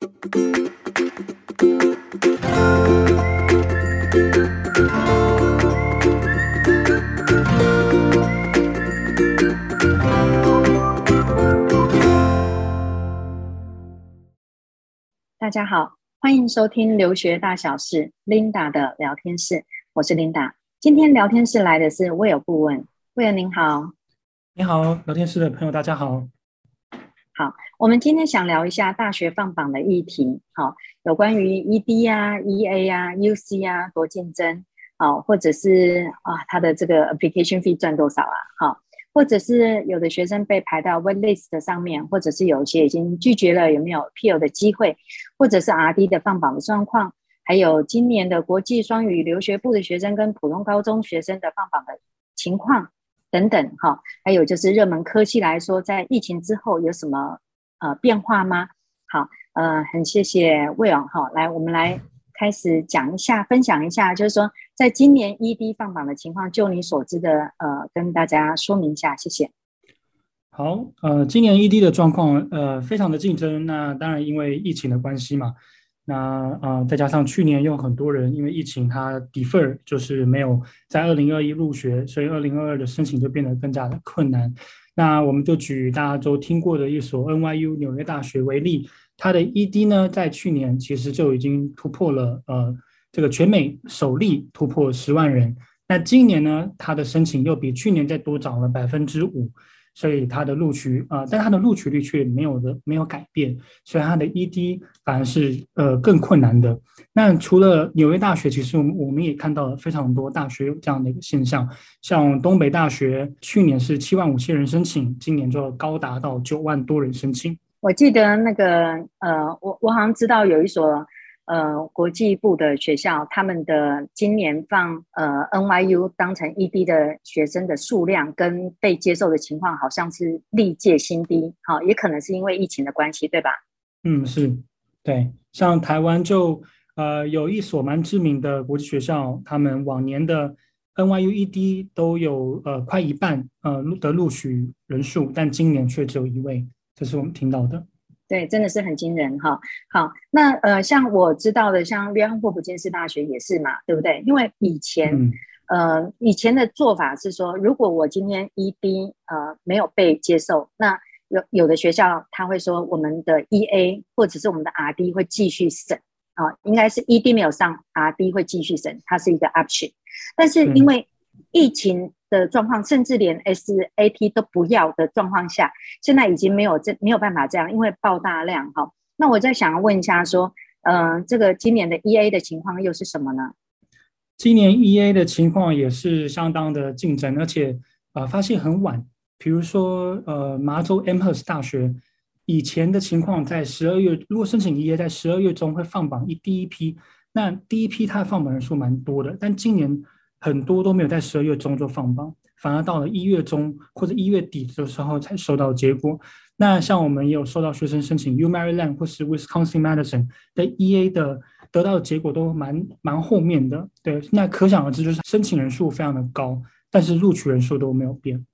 大家好，欢迎收听留学大小事 Linda 的聊天室，我是 Linda。今天聊天室来的是 Will 顾问，Will 您好，你好，聊天室的朋友大家好。好，我们今天想聊一下大学放榜的议题，好，有关于 ED 啊、EA 啊、UC 啊多竞争，好，或者是啊他的这个 application fee 赚多少啊，好。或者是有的学生被排到 wait list 上面，或者是有一些已经拒绝了，有没有 appeal 的机会？或者是 RD 的放榜的状况？还有今年的国际双语留学部的学生跟普通高中学生的放榜的情况等等，哈。还有就是热门科系来说，在疫情之后有什么呃变化吗？好，呃，很谢谢 Will 哈，来我们来。开始讲一下，分享一下，就是说，在今年 ED 放榜的情况，就你所知的，呃，跟大家说明一下，谢谢。好，呃，今年 ED 的状况，呃，非常的竞争。那当然，因为疫情的关系嘛，那呃，再加上去年有很多人因为疫情，他 defer，就是没有在二零二一入学，所以二零二二的申请就变得更加的困难。那我们就举大家都听过的一所 NYU 纽约大学为例。它的 ED 呢，在去年其实就已经突破了呃这个全美首例突破十万人。那今年呢，它的申请又比去年再多涨了百分之五，所以它的录取啊、呃，但它的录取率却没有的没有改变，所以它的 ED 反而是呃更困难的。那除了纽约大学，其实我们我们也看到了非常多大学有这样的一个现象，像东北大学去年是七万五千人申请，今年就高达到九万多人申请。我记得那个呃，我我好像知道有一所呃国际部的学校，他们的今年放呃 NYU 当成 ED 的学生的数量跟被接受的情况，好像是历届新低。好、也可能是因为疫情的关系，对吧？嗯，是，对。像台湾就呃有一所蛮知名的国际学校，他们往年的 NYU ED 都有呃快一半呃的录取人数，但今年却只有一位。这是我们听到的，对，真的是很惊人哈。好，那呃，像我知道的，像约翰霍普金斯大学也是嘛，对不对？因为以前，嗯、呃，以前的做法是说，如果我今天 ED 呃没有被接受，那有有的学校他会说，我们的 EA 或者是我们的 RD 会继续审啊、呃，应该是 ED 没有上，RD 会继续审，它是一个 option。但是因为疫情，嗯的状况，甚至连 SAP 都不要的状况下，现在已经没有这没有办法这样，因为爆大量哈。那我在想要问一下，说，呃，这个今年的 EA 的情况又是什么呢？今年 EA 的情况也是相当的竞争，而且啊、呃，发现很晚。比如说，呃，麻州 Amherst 大学以前的情况，在十二月如果申请 EA，在十二月中会放榜一第一批，那第一批它放榜人数蛮多的，但今年。很多都没有在十二月中就放榜，反而到了一月中或者一月底的时候才收到结果。那像我们也有收到学生申请 U Maryland 或是 Wisconsin Madison 的 EA 的得到的结果都蛮蛮后面的。对，那可想而知，就是申请人数非常的高，但是录取人数都没有变。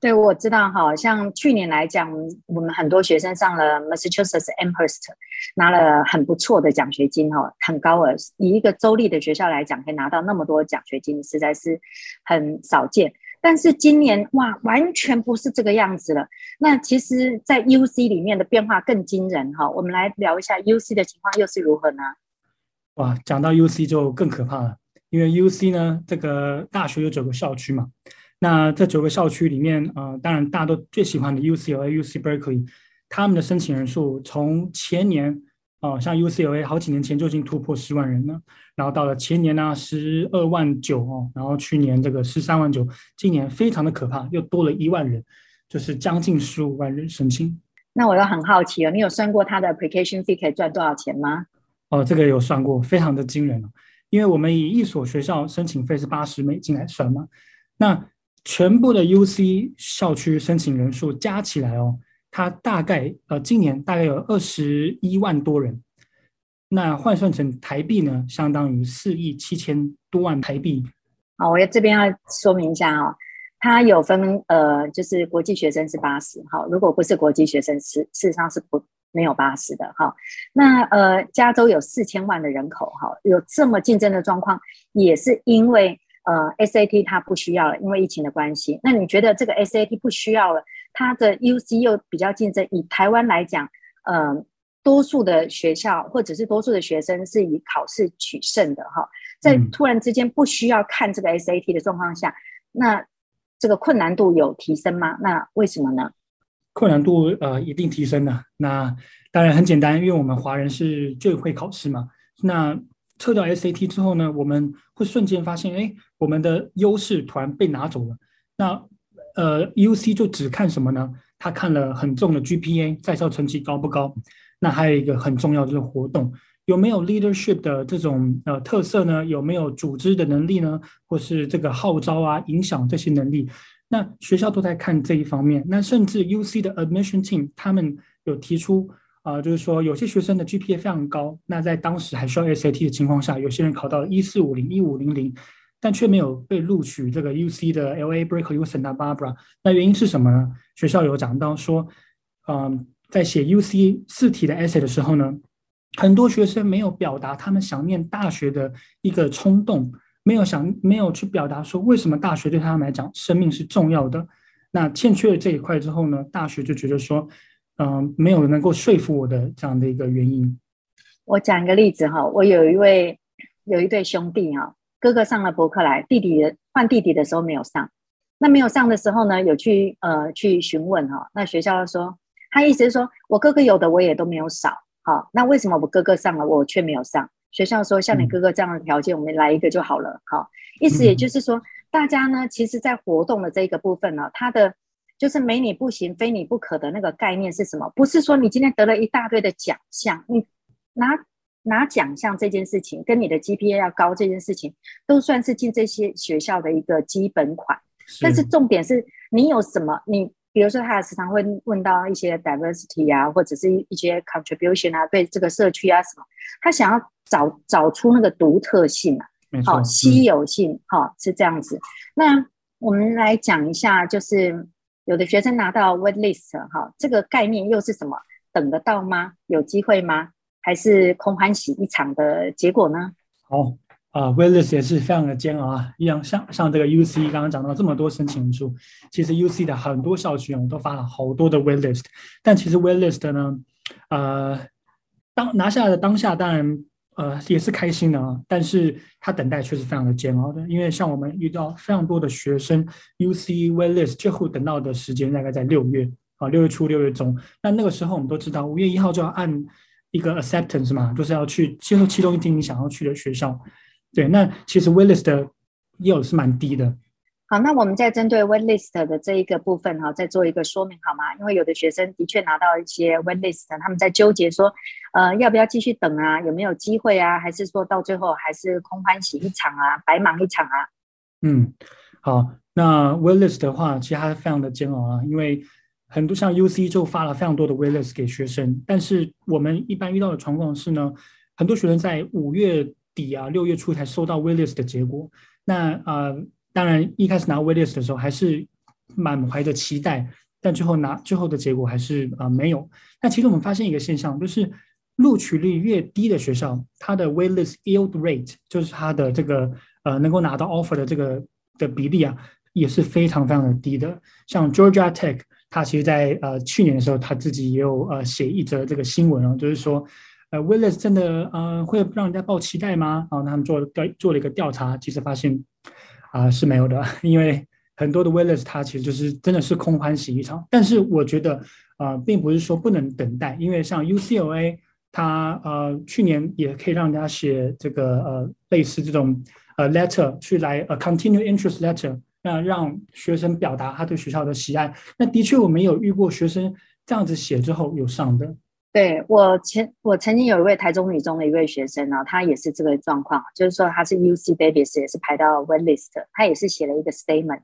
对，我知道哈，像去年来讲，我们很多学生上了 Massachusetts Amherst，拿了很不错的奖学金哈，很高额。以一个州立的学校来讲，可以拿到那么多奖学金，实在是很少见。但是今年哇，完全不是这个样子了。那其实，在 UC 里面的变化更惊人哈。我们来聊一下 UC 的情况又是如何呢？哇，讲到 UC 就更可怕了，因为 UC 呢，这个大学有九个校区嘛。那这九个校区里面，呃，当然大家都最喜欢的 UCLA、UC Berkeley，他们的申请人数从前年，哦、呃，像 UCLA 好几年前就已经突破十万人了，然后到了前年呢，十二万九哦，然后去年这个十三万九，今年非常的可怕，又多了一万人，就是将近十五万人申请。那我又很好奇了，你有算过他的 application fee 可以赚多少钱吗？哦，这个有算过，非常的惊人哦，因为我们以一所学校申请费是八十美金来算嘛，那。全部的 UC 校区申请人数加起来哦，它大概呃今年大概有二十一万多人，那换算成台币呢，相当于四亿七千多万台币。好，我要这边要说明一下哦，它有分呃，就是国际学生是八十，好，如果不是国际学生，事事实上是不没有八十的哈。那呃，加州有四千万的人口哈，有这么竞争的状况，也是因为呃 SAT 它不需要了，因为疫情的关系。那你觉得这个 SAT 不需要了，它的 UC 又比较竞争，以台湾来讲，呃，多数的学校或者是多数的学生是以考试取胜的哈，在突然之间不需要看这个 SAT 的状况下，那这个困难度有提升吗？那为什么呢？困难度呃一定提升的。那当然很简单，因为我们华人是最会考试嘛。那撤掉 SAT 之后呢，我们会瞬间发现，哎，我们的优势突然被拿走了。那呃，UC 就只看什么呢？他看了很重的 GPA，在校成绩高不高？那还有一个很重要的就是活动，有没有 leadership 的这种呃特色呢？有没有组织的能力呢？或是这个号召啊、影响这些能力？那学校都在看这一方面，那甚至 UC 的 admission team 他们有提出啊、就是说有些学生的 GPA 非常高，那在当时还需要 SAT 的情况下，有些人考到了一四五零、一五零零，但却没有被录取这个 UC 的 LA Berkeley 或 Santa Barbara。那原因是什么呢？学校有讲到说，嗯、在写 UC 四题的 essay 的时候呢，很多学生没有表达他们想念大学的一个冲动。没有想，没有去表达说为什么大学对他们来讲生命是重要的。那欠缺了这一块之后呢，大学就觉得说，嗯、呃，没有能够说服我的这样的一个原因。我讲一个例子哈，我有一位有一对兄弟哈，哥哥上了伯克莱，弟弟换弟弟的时候没有上。那没有上的时候呢，有去呃去询问哈，那学校说，他意思是说我哥哥有的我也都没有少，好，那为什么我哥哥上了我却没有上？学校说，像你哥哥这样的条件，嗯、我们来一个就好了。好，意思也就是说，嗯、大家呢，其实，在活动的这个部分呢，他的就是没你不行，非你不可的那个概念是什么？不是说你今天得了一大堆的奖项，你拿拿奖项这件事情，跟你的 GPA 要高这件事情，都算是进这些学校的一个基本款。是但是重点是你有什么你。比如说，他时常会问到一些 diversity 啊，或者是一些 contribution 啊，对这个社区啊什么，他想要找找出那个独特性啊，好、哦、稀有性，哈、嗯哦，是这样子。那我们来讲一下，就是有的学生拿到 wait list 哈、这个概念又是什么？等得到吗？有机会吗？还是空欢喜一场的结果呢？好。啊 waitlist 也是非常的煎熬啊，一样像像这个 UC 刚刚讲到这么多申请人数，其实 UC 的很多校区我都发了好多的 waitlist，但其实 waitlist 呢，呃，当拿下来的当下当然呃也是开心的啊，但是他等待却是非常的煎熬的，因为像我们遇到非常多的学生 UC waitlist 最后等到的时间大概在六月啊，六月初六月中，那那个时候我们都知道五月一号就要按一个 acceptance 嘛，就是要去接受其中一定你想要去的学校。对，那其实 waitlist 的也有是蛮低的。好，那我们再针对 waitlist 的这一个部分哈，再做一个说明好吗？因为有的学生的确拿到一些 waitlist，他们在纠结说，呃，要不要继续等啊？有没有机会啊？还是说到最后还是空欢喜一场啊，白忙一场啊？嗯，好，那 waitlist 的话，其实还是非常的煎熬啊，因为很多像 UC 就发了非常多的 waitlist 给学生，但是我们一般遇到的状况是呢，很多学生在五月。底啊，六月初才收到 waitlist 的结果。那呃，当然一开始拿 waitlist 的时候还是满怀着期待，但最后拿最后的结果还是啊、呃、没有。那其实我们发现一个现象，就是录取率越低的学校，它的 waitlist yield rate，就是它的这个呃能够拿到 offer 的这个的比例啊，也是非常非常的低的。像 Georgia Tech，它其实在呃去年的时候，他自己也有呃写一则这个新闻啊，就是说。呃，waitlist 真的呃会让人家抱期待吗？然后他们做调做了一个调查，其实发现啊、是没有的，因为很多的 waitlist 它其实就是真的是空欢喜一场。但是我觉得啊、并不是说不能等待，因为像 UCLA 它呃去年也可以让人家写这个呃类似这种呃 letter 去来呃 continue interest letter，那让学生表达他对学校的喜爱。那的确我们有遇过学生这样子写之后有上的。对，我前我曾经有一位台中女中的一位学生呢，他也是这个状况，就是说他是 UC Davis 也是排到 waitlist，他也是写了一个 statement，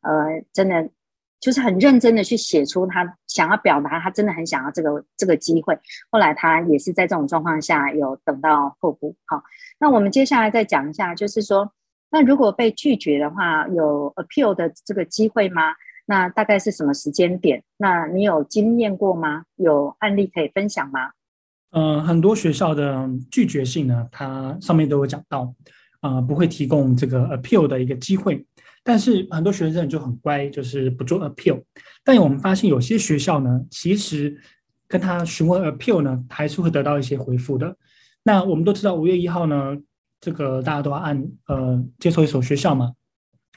呃，真的就是很认真的去写出他想要表达，他真的很想要这个这个机会。后来他也是在这种状况下有等到候补。好，那我们接下来再讲一下，就是说，那如果被拒绝的话，有 appeal 的这个机会吗？那大概是什么时间点？那你有经验过吗？有案例可以分享吗？呃，很多学校的拒绝信呢，它上面都有讲到，啊、呃，不会提供这个 appeal 的一个机会。但是很多学生就很乖，就是不做 appeal。但我们发现有些学校呢，其实跟他询问 appeal 呢，还是会得到一些回复的。那我们都知道五月一号呢，这个大家都要按呃接受一所学校嘛。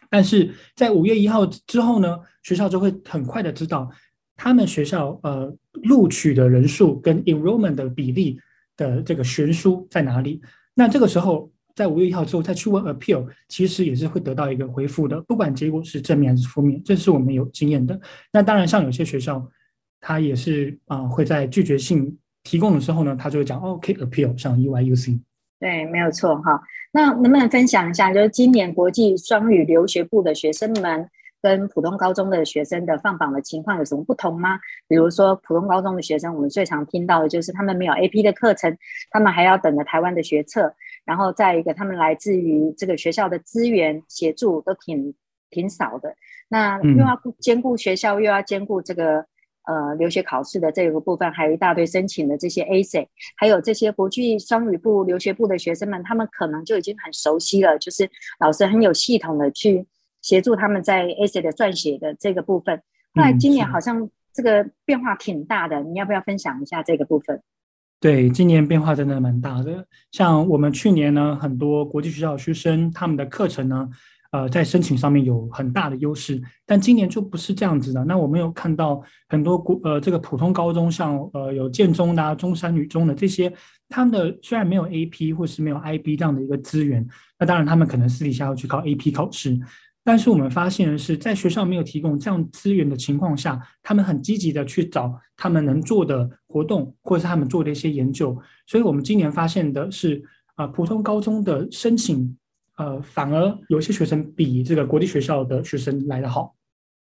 但是在五月一号之后呢，学校就会很快的知道他们学校呃录取的人数跟 enrollment 的比例的这个悬殊在哪里。那这个时候。在五月一号之后再去问 appeal，其实也是会得到一个回复的，不管结果是正面还是负面，这是我们有经验的。那当然，像有些学校，他也是啊、会在拒绝信提供的时候呢，他就会讲 OK appeal，像 UIUC。对，没有错哈。那能不能分享一下，就是今年国际双语留学部的学生们跟普通高中的学生的放榜的情况有什么不同吗？比如说普通高中的学生，我们最常听到的就是他们没有 AP 的课程，他们还要等着台湾的学测。然后再一个，他们来自于这个学校的资源协助都挺挺少的。那又要兼顾学校，又要兼顾这个呃留学考试的这个部分，还有一大堆申请的这些 essay，还有这些国际双语部留学部的学生们，他们可能就已经很熟悉了，就是老师很有系统的去协助他们在 essay 的撰写的这个部分。后来今年好像这个变化挺大的，你要不要分享一下这个部分？对，今年变化真的蛮大的。像我们去年呢，很多国际学校的学生，他们的课程呢，呃，在申请上面有很大的优势。但今年就不是这样子的。那我们有看到很多国呃，这个普通高中，像呃有建中的、啊、中山女中的这些，他们的虽然没有 AP 或是没有 IB 这样的一个资源，那当然他们可能私底下要去考 AP 考试。但是我们发现的是，在学校没有提供这样资源的情况下，他们很积极的去找他们能做的活动，或者是他们做的一些研究。所以，我们今年发现的是，啊、呃，普通高中的申请，呃，反而有些学生比这个国际学校的学生来得好。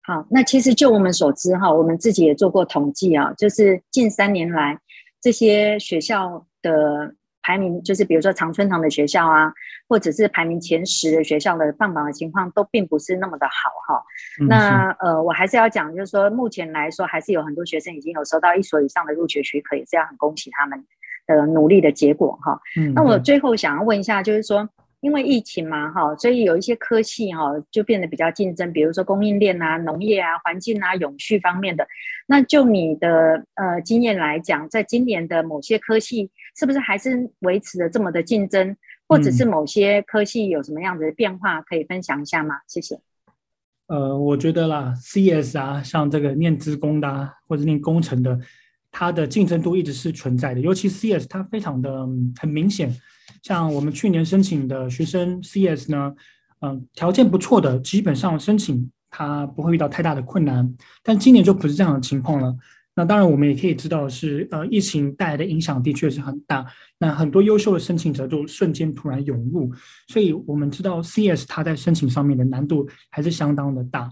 好，那其实就我们所知哈，我们自己也做过统计啊，就是近三年来这些学校的。排名就是，比如说常春藤的学校啊，或者是排名前十的学校的放榜的情况都并不是那么的好哈。嗯、那呃，我还是要讲，就是说目前来说，还是有很多学生已经有收到一所以上的入学许可，也是要很恭喜他们的努力的结果哈。嗯、那我最后想要问一下，就是说。因为疫情嘛，哈，所以有一些科系哈就变得比较竞争，比如说供应链啊、农业啊、环境啊、永续方面的。那就你的呃经验来讲，在今年的某些科系，是不是还是维持着这么的竞争，或者是某些科系有什么样子的变化，可以分享一下吗？谢谢。呃，我觉得啦，CS 啊，像这个念资工的啊，或者念工程的，它的竞争度一直是存在的，尤其 CS 它非常的很明显。像我们去年申请的学生 CS 呢，嗯、条件不错的，基本上申请他不会遇到太大的困难。但今年就不是这样的情况了。那当然，我们也可以知道是，呃，疫情带来的影响的确是很大。那很多优秀的申请者就瞬间突然涌入，所以我们知道 CS 它在申请上面的难度还是相当的大。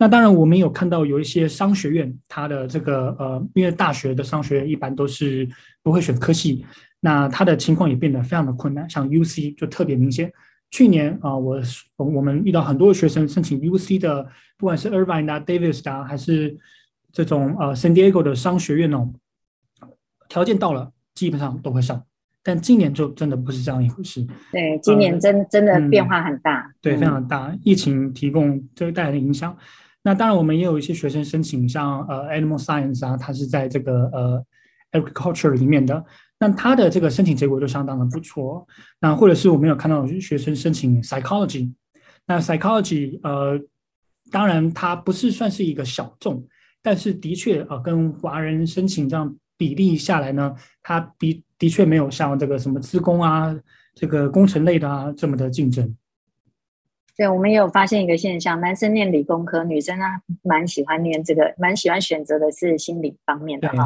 那当然，我们有看到有一些商学院，它的这个呃，因为大学的商学院一般都是不会选科系。那它的情况也变得非常的困难，像 UC 就特别明显。去年啊，我我们遇到很多学生申请 UC 的，不管是 Irvine 啊、Davis 啊，还是这种呃 San Diego 的商学院哦，条件到了基本上都会上。但今年就真的不是这样一回事。对，今年真、呃、真的变化很大。嗯、对，非常大。疫情提供这个带来的影响。那当然，我们也有一些学生申请，像呃 Animal Science 啊，它是在这个呃 Agriculture 里面的。那他的这个申请结果就相当的不错，那或者是我们有看到学生申请 psychology，那 psychology 呃，当然它不是算是一个小众，但是的确啊、呃，跟华人申请这样比例下来呢，它比的确没有像这个什么资工啊，这个工程类的啊这么的竞争。对，我们也有发现一个现象，男生念理工科，女生呢蛮喜欢念这个，蛮喜欢选择的是心理方面的哈。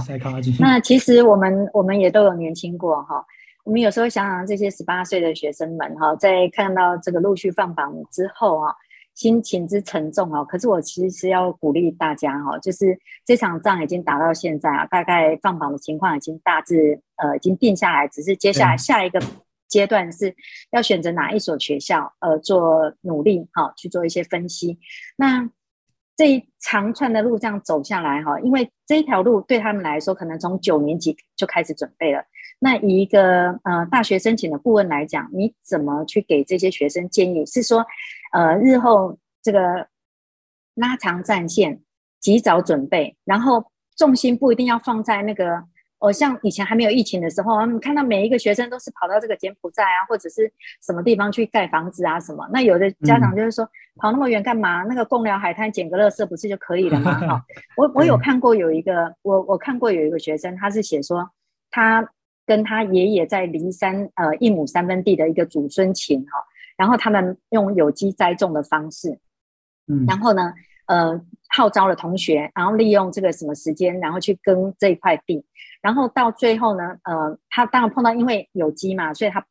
那其实我们我们也都有年轻过哈，我们有时候想想这些十八岁的学生们哈，在看到这个陆续放榜之后啊，心情之沉重啊。可是我其实是要鼓励大家哈，就是这场仗已经打到现在啊，大概放榜的情况已经大致呃已经定下来，只是接下来下一个。阶段是要选择哪一所学校，呃，做努力哈，去做一些分析。那这一长串的路这样走下来哈，因为这一条路对他们来说，可能从九年级就开始准备了。那以一个呃大学申请的顾问来讲，你怎么去给这些学生建议？是说，呃，日后这个拉长战线，及早准备，然后重心不一定要放在那个。我像以前还没有疫情的时候，我们看到每一个学生都是跑到这个柬埔寨啊，或者是什么地方去盖房子啊什么。那有的家长就是说，嗯、跑那么远干嘛？那个贡寮海滩捡个垃圾不是就可以了吗？哈，我我有看过有一个，我我看过有一个学生，他是写说他跟他爷爷在梨山呃一亩三分地的一个祖孙情哈，然后他们用有机栽种的方式，嗯，然后呢呃号召了同学，然后利用这个什么时间，然后去耕这一块地。然后到最后呢，呃，他当然碰到因为有机嘛，所以他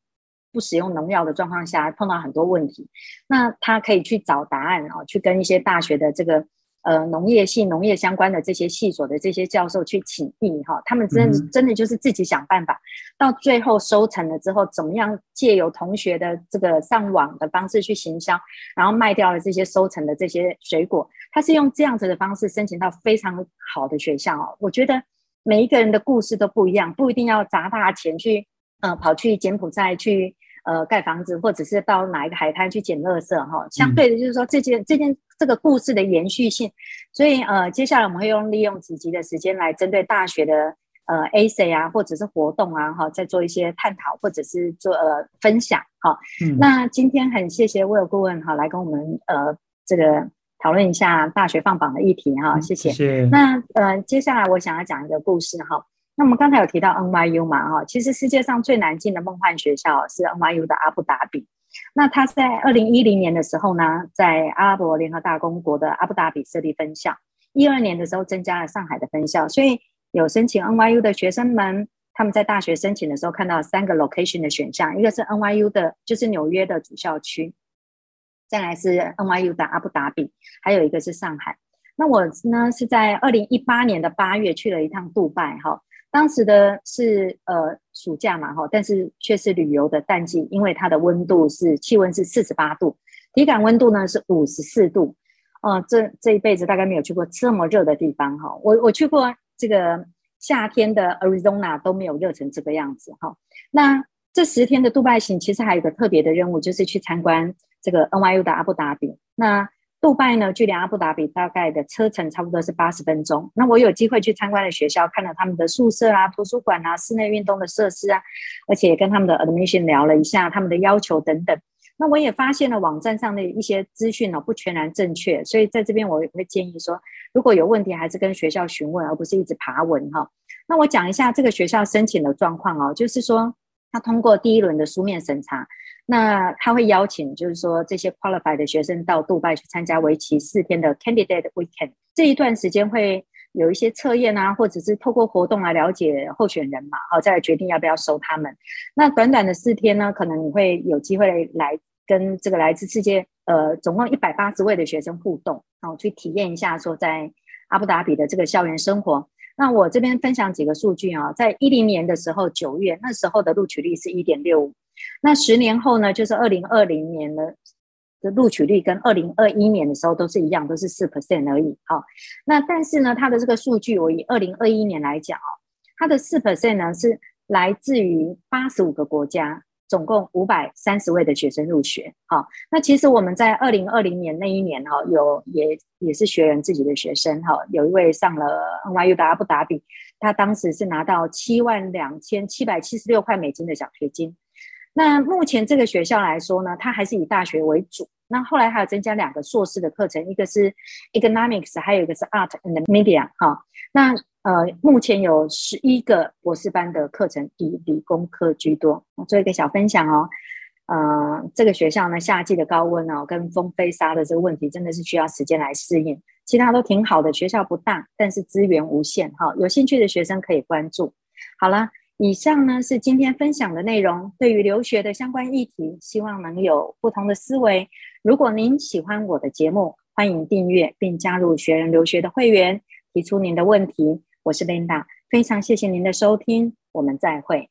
不使用农药的状况下，碰到很多问题。那他可以去找答案哦，去跟一些大学的这个呃农业系、农业相关的这些系所的这些教授去请益哈。他们真的真的就是自己想办法，到最后收成了之后，怎么样借由同学的这个上网的方式去行销，然后卖掉了这些收成的这些水果。他是用这样子的方式申请到非常好的学校哦，我觉得。每一个人的故事都不一样，不一定要砸大钱去，呃，跑去柬埔寨去，呃，盖房子，或者是到哪一个海滩去捡垃圾哈。相对的，就是说这件这件这个故事的延续性。所以，呃，接下来我们会用利用几集的时间来针对大学的呃 essay 啊，或者是活动啊，哈，再做一些探讨，或者是做呃分享哈。嗯。那今天很谢谢 Will 顾问哈，来跟我们呃这个。讨论一下大学放榜的议题哈，谢谢。谢谢。那呃，接下来我想要讲一个故事哈。那我们刚才有提到 NYU 嘛哈，其实世界上最难进的梦幻学校是 NYU 的阿布达比。那他在二零一零年的时候呢，在阿拉伯联合大公国的阿布达比设立分校。一二年的时候增加了上海的分校，所以有申请 NYU 的学生们，他们在大学申请的时候看到三个 location 的选项，一个是 NYU 的，就是纽约的主校区。再来是 NYU 的阿布达比，还有一个是上海。那我呢是在二零一八年的八月去了一趟杜拜哈，当时的是呃暑假嘛哈，但是却是旅游的淡季，因为它的温度是气温是四十八度，体感温度呢是五十四度。呃，这这一辈子大概没有去过这么热的地方哈。我我去过这个夏天的 Arizona 都没有热成这个样子哈。那这十天的杜拜行其实还有一个特别的任务，就是去参观。这个 NYU 的阿布达比，那杜拜呢，距离阿布达比大概的车程差不多是八十分钟。那我有机会去参观了学校，看了他们的宿舍啊、图书馆啊、室内运动的设施啊，而且也跟他们的 admission 聊了一下他们的要求等等。那我也发现了网站上的一些资讯呢，不全然正确，所以在这边我也会建议说，如果有问题，还是跟学校询问，而不是一直爬文哈。那我讲一下这个学校申请的状况哦，就是说他通过第一轮的书面审查。那他会邀请，就是说这些 qualified 的学生到杜拜去参加为期四天的 candidate weekend。这一段时间会有一些测验啊，或者是透过活动来了解候选人嘛，好，再来决定要不要收他们。那短短的四天呢，可能你会有机会来跟这个来自世界呃总共一百八十位的学生互动，然后去体验一下说在阿布达比的这个校园生活。那我这边分享几个数据啊，在一零年的时候九月，那时候的录取率是一点六五。那十年后呢，就是二零二零年的的录取率跟二零二一年的时候都是一样，都是四 percent 而已。好，那但是呢，它的这个数据，我以二零二一年来讲哦，它的四 percent 呢是来自于八十五个国家，总共五百三十位的学生入学。好，那其实我们在二零二零年那一年哈，有也也是学员自己的学生哈，有一位上了 NYU 的阿布达比，他当时是拿到七万两千七百七十六块美金的奖学金。那目前这个学校来说呢，它还是以大学为主。那后来还有增加两个硕士的课程，一个是 Economics，还有一个是 Art and Media。哈，那呃，目前有十一个博士班的课程，以理工科居多。做一个小分享哦。呃，这个学校呢，夏季的高温哦，跟风飞沙的这个问题，真的是需要时间来适应。其他都挺好的，学校不大，但是资源无限。哈，有兴趣的学生可以关注。好了。以上呢，是今天分享的内容。对于留学的相关议题，希望能有不同的思维。如果您喜欢我的节目，欢迎订阅并加入学人留学的会员，提出您的问题。我是 Linda，非常谢谢您的收听，我们再会。